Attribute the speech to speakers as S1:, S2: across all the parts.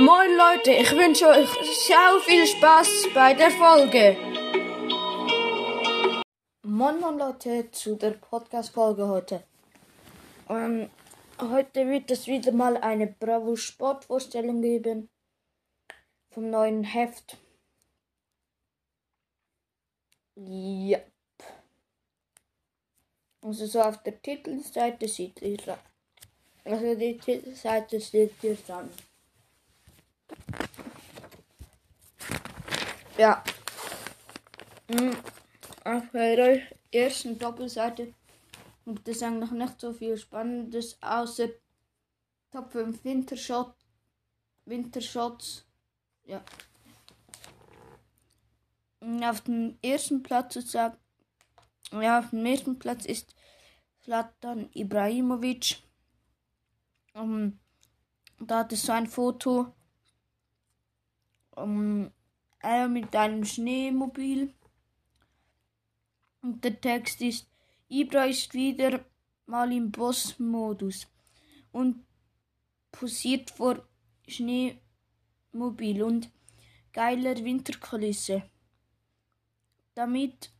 S1: Moin Leute, ich wünsche euch sehr viel Spaß bei der Folge. Moin Moin Leute zu der Podcast-Folge heute. Ähm, heute wird es wieder mal eine Bravo Sport-Vorstellung geben vom neuen Heft. Ja. Also so auf der Titelseite sieht ihr also die Titelseite steht hier dran. Ja. Hm, auf der ersten Doppelseite gibt es eigentlich nicht so viel Spannendes, außer Top 5 Wintershot, Wintershots. Ja. Und auf dem ersten Platz ist ja, auf dem ersten Platz ist Zlatan Ibrahimovic. Um, da hat es so ein Foto um, er mit einem Schneemobil. Und der Text ist, Ibra ist wieder mal im Boss-Modus und posiert vor Schneemobil und geiler Winterkulisse. Damit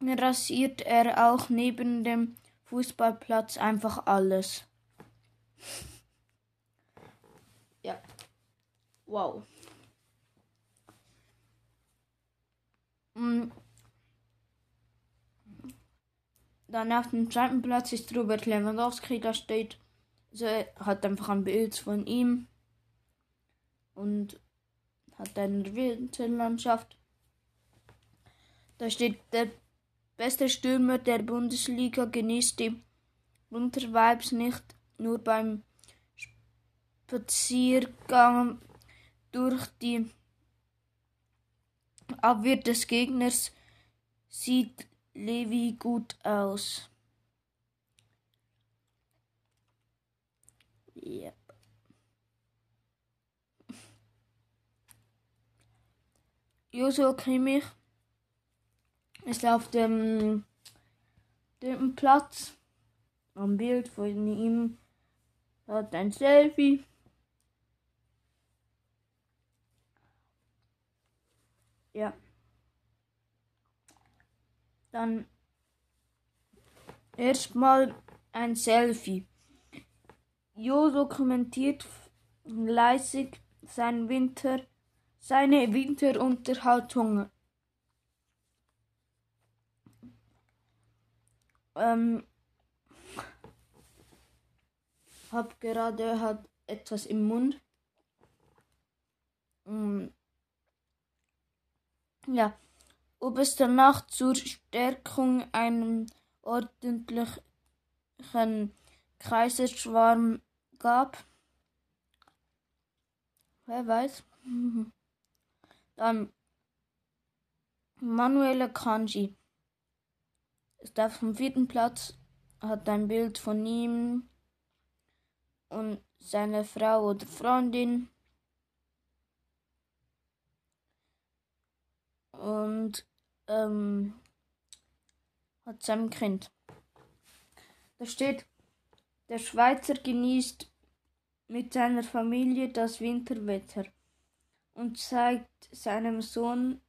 S1: rasiert er auch neben dem Fußballplatz einfach alles. ja. Wow. Dann auf dem zweiten Platz ist Robert Lewandowski, da steht, also er hat einfach ein Bild von ihm. Und hat eine Winterlandschaft. Da steht, der beste Stürmer der Bundesliga genießt die Wintervibes nicht nur beim Spaziergang durch die Abwehr des Gegners sieht Levi gut aus. Yep. Joshua Kimmich ist auf dem dritten Platz. Am Bild von ihm hat ein Selfie. Ja. Dann erstmal ein Selfie. Jo dokumentiert fleißig sein Winter, seine Winterunterhaltung. Ähm, hab gerade hat etwas im Mund. Mm. Ja, ob es danach zur Stärkung einen ordentlichen Kaiserschwarm gab. Wer weiß. Dann Manuela Kanji ist auf dem vierten Platz, hat ein Bild von ihm und seiner Frau oder Freundin. Und ähm, hat seinem Kind. Da steht, der Schweizer genießt mit seiner Familie das Winterwetter und zeigt seinem Sohn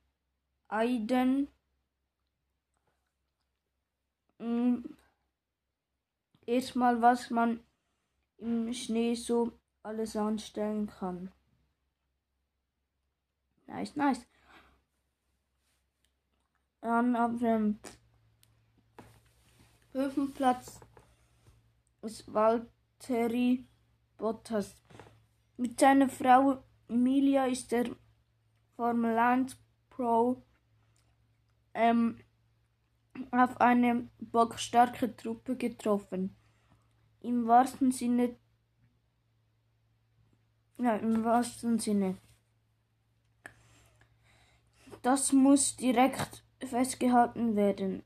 S1: Aiden mm, erstmal, was man im Schnee so alles anstellen kann. Nice, nice. Dann auf dem fünften Platz ist Valtteri Bottas. Mit seiner Frau Emilia ist der Formel 1 Pro ähm, auf eine bockstarke Truppe getroffen. Im wahrsten Sinne. Ja, im wahrsten Sinne. Das muss direkt festgehalten werden.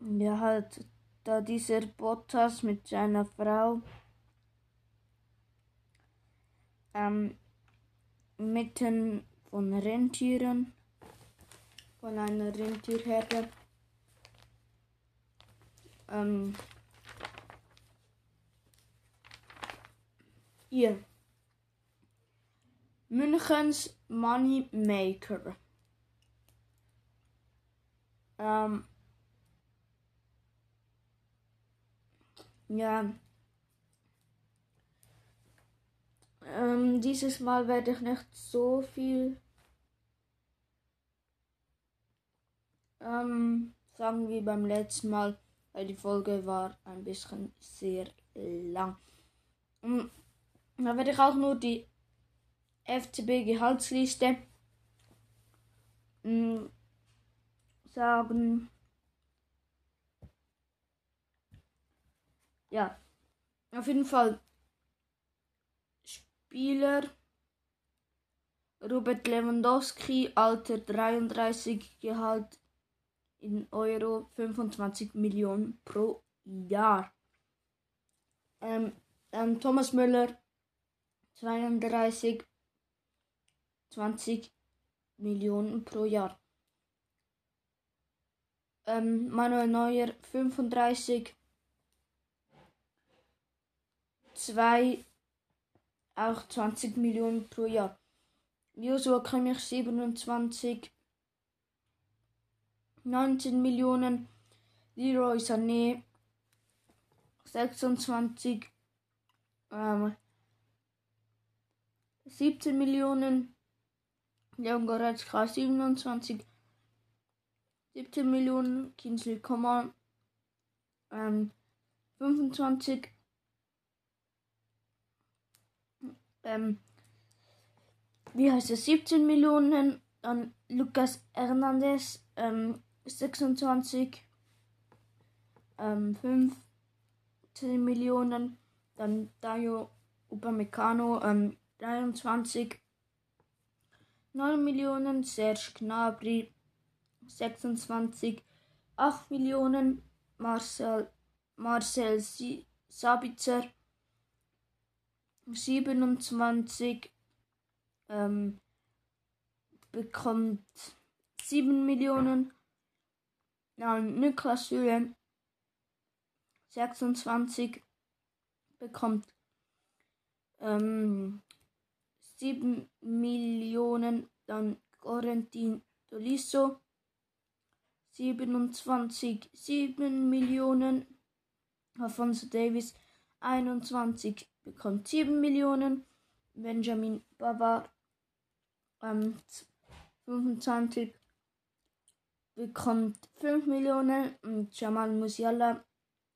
S1: Ja, halt, da dieser Bottas mit seiner Frau ähm, mitten von Rentieren, von einer Rentierherde, ähm, Hier. Münchens Moneymaker. Ähm, ja. Ähm, dieses Mal werde ich nicht so viel ähm, sagen wie beim letzten Mal, weil die Folge war ein bisschen sehr lang. Und da werde ich auch nur die FCB-Gehaltsliste mm, sagen. Ja, auf jeden Fall Spieler Robert Lewandowski, Alter 33, Gehalt in Euro 25 Millionen pro Jahr. Ähm, ähm, Thomas Müller 32 20 Millionen pro Jahr. Ähm, Manuel Neuer 35 2 auch 20 Millionen pro Jahr. Joshua Kimmich 27 19 Millionen. Leroy Sané 26 ähm, 17 Millionen. Leon Goretzka 27 17 Millionen. Kinsley Coman ähm, 25 ähm, wie heißt es 17 Millionen. Dann Lucas Hernandez ähm, 26 ähm, 15 Millionen. Dann Dayo Upamecano ähm, 23 9 Millionen. Serge Gnabry 26 8 Millionen. Marcel Marcel Sabitzer 27 ähm, bekommt 7 Millionen. Dann Niklas Höhe 26 bekommt ähm, 7 Millionen. Dann Corentin Dolisso 27 7 Millionen. Alfonso Davis 21 bekommt 7 Millionen. Benjamin Bavard ähm, 25 bekommt 5 Millionen und Jamal Musiala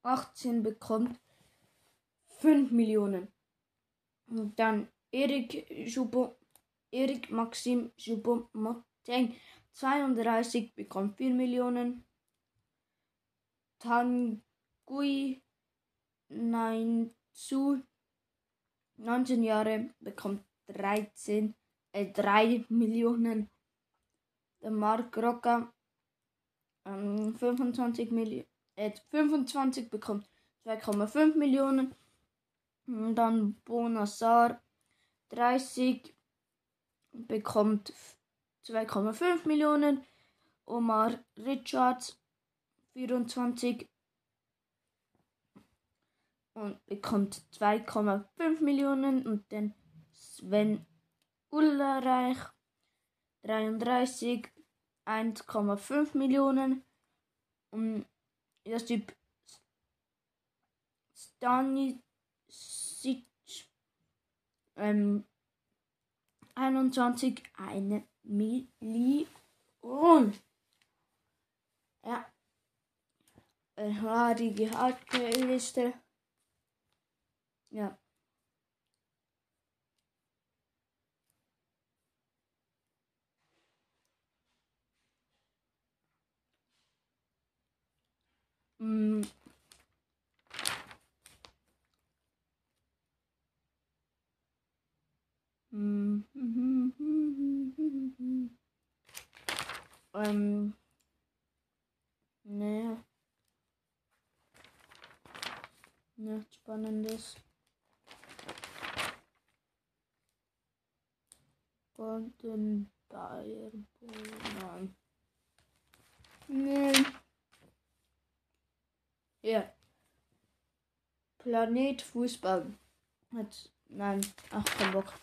S1: 18 bekommt 5 Millionen. Und dann Erik Jubo, Erik Maxim Jubo Moteng 32 bekommt 4 Millionen. Tangui Nein zu 19 Jahre bekommt 13 äh, 3 Millionen. Der Mark Rocker ähm, 25 Millionen, äh, 25 bekommt 2,5 Millionen. Und dann Bonassar 30 bekommt 2,5 Millionen. Omar Richards 24 und bekommt 2,5 Millionen. Und dann Sven Ulreich 33 1,5 Millionen. Und das Typ Stanisic ähm, 21 eine Million. Ja. War die Gehaltsliste. Ja. Mm. ähm. Nee. Nichts Spannendes. Und den Bayern. Nein. Nee. Ja. Planet Fußball hat Nein, ach, kein Bock.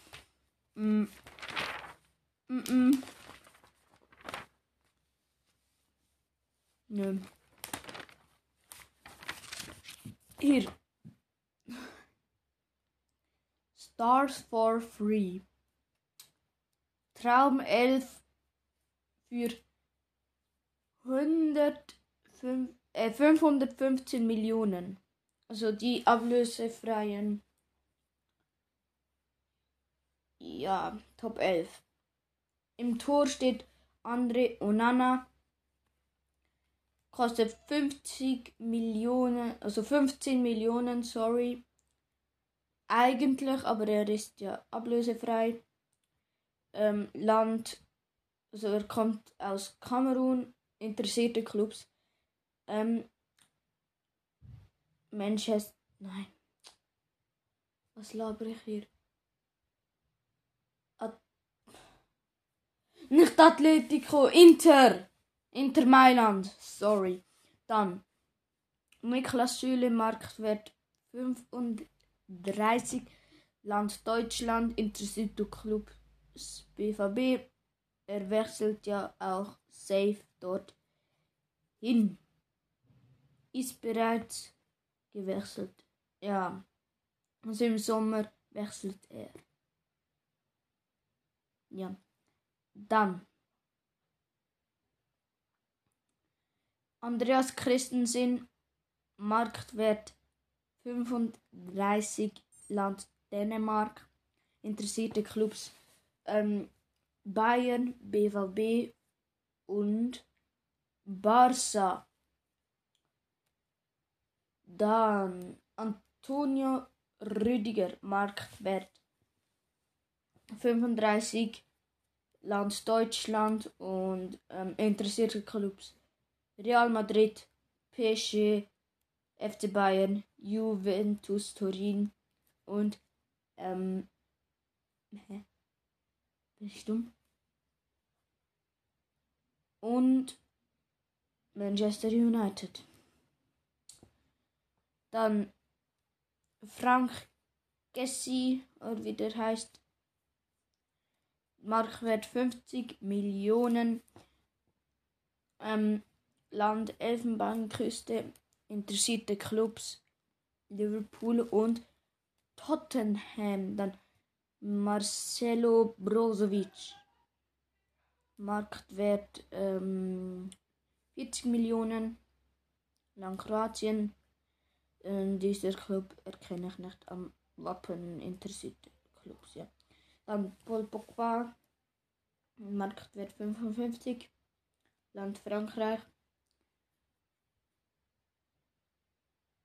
S1: Mm. Mm -mm. Nö. Hier. Stars for free. Traum 11 für 100, äh, 515 Millionen. Also die ablösefreien. Ja, Top 11. Im Tor steht Andre Onana. Kostet 50 Millionen, also 15 Millionen, sorry. Eigentlich, aber er ist ja ablösefrei. Ähm, Land, also er kommt aus Kamerun, interessierte Clubs. Ähm, Manchester, nein. Was laber ich hier? Nicht Atletico, Inter! Inter Mailand, sorry. Dann Niklas Süle, Marktwert 35, Land Deutschland, interessiert Club BVB. Er wechselt ja auch safe dort hin. Ist bereits gewechselt. Ja, also im Sommer wechselt er. Ja, dann Andreas Christensen, Marktwert 35 Land Dänemark, interessierte Clubs ähm, Bayern, BVB und Barca. Dann Antonio Rüdiger, Marktwert 35 Land Deutschland und ähm, interessierte Clubs Real Madrid, PSG, FC Bayern, Juventus Turin und ähm, hä? Bin ich dumm? Und Manchester United. Dann Frank Gessi, oder wie der heißt. Marktwert 50 Millionen. Ähm, Land Elfenbeinküste interessierte Clubs Liverpool und Tottenham. Dann Marcelo Brozovic. Marktwert ähm, 40 Millionen. Land Kroatien. Ähm, dieser Club erkenne ich nicht am Wappen interessierte Clubs. Ja. Dann Paul Pogba. Marktwert 55. Land Frankreich.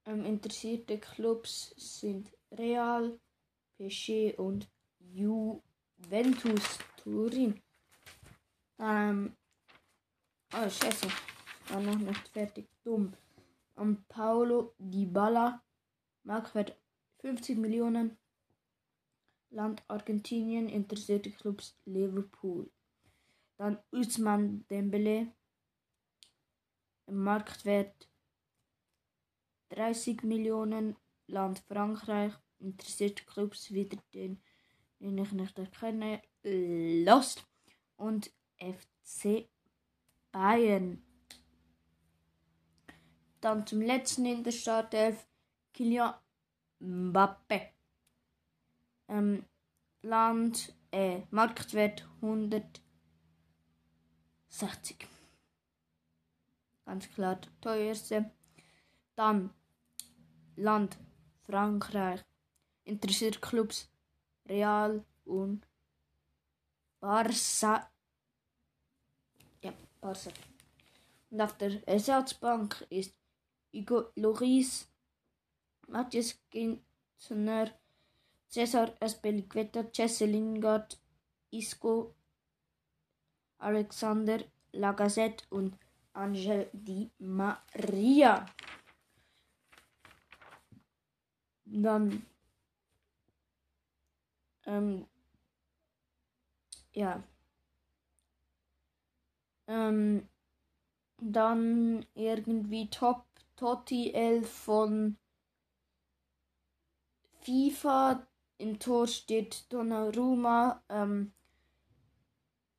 S1: Ähm, interessierte Clubs sind Real, PSG und Juventus Turin. Ähm, oh, scheiße. War noch nicht fertig. Dumm. Und Paulo Dybala. Marktwert 50 Millionen. Land Argentinien. Interessierte Clubs Liverpool. Dann Usman Dembele. Marktwert 30 Millionen. Land Frankreich. Interessierte Clubs wieder den, den ich nicht erkenne. Lost. Und FC Bayern. Dann zum letzten in der Startelf. Kylian Mbappe. Ähm, Land, äh, Marktwert 160. Ganz klar teuerste. Dann Land Frankreich. Interessiert Clubs Real und Barça. Ja, Barça. Und auf der Ersatzbank ist Hugo Loris, Matthias Ginzner, Cesar Espeliqueta, Jesse Lingard, Isco, Alexander Lagazette und Angel Di Maria. Dann ähm, ja. Ähm, dann irgendwie Top Totti 11 von FIFA im Tor steht Donnarumma. Ähm,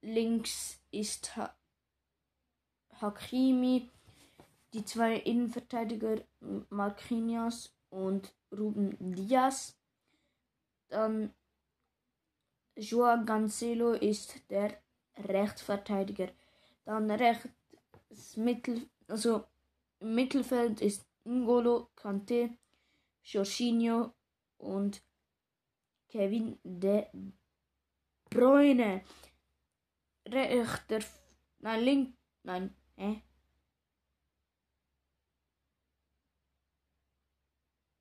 S1: links ist ha Hakimi. Die zwei Innenverteidiger Marquinhos und Ruben Diaz. Dann Joao Cancelo ist der Rechtsverteidiger. Dann rechts Mittel, also im Mittelfeld ist Ngolo Kante, Jorginho und Kevin De Bruyne. Rechter, nein, link, nein, hä?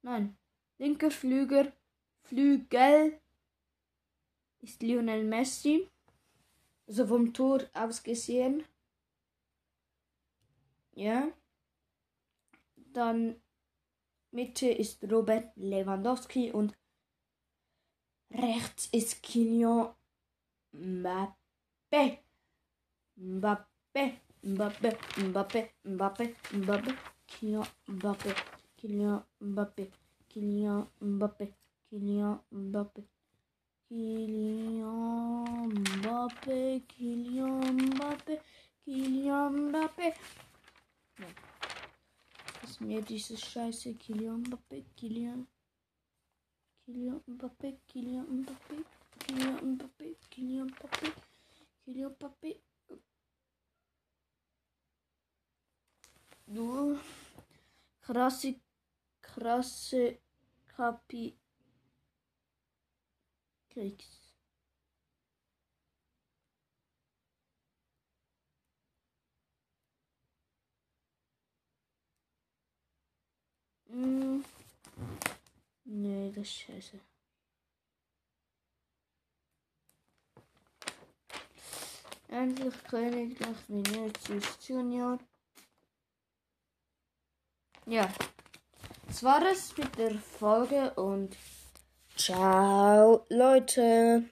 S1: Nein, linker Flüger, Flügel ist Lionel Messi. Also vom Tor aus gesehen. Ja. Dann Mitte ist Robert Lewandowski und rechts ist Kylian Mbappé. Mbappé, Mbappé, Mbappé, Mbappé, Mbappé, Kylian Mbappé, Kylian Mbappé, Kylian Mbappé, Kylian Mbappé. Kylian Mbappé, Kylian Mbappé, Kylian Mbappé. Was mir dieses scheiße Kylian Mbappé, Kylian. Kylian Mbappé, Kylian Mbappé, Kylian Mbappé, Kylian Mbappé, Kylian Mbappé. Du krasse, krasse Kapi Kriegs. Ist scheiße. Endlich Königlich Vinicius Junior. Ja, das war es mit der Folge und ciao Leute.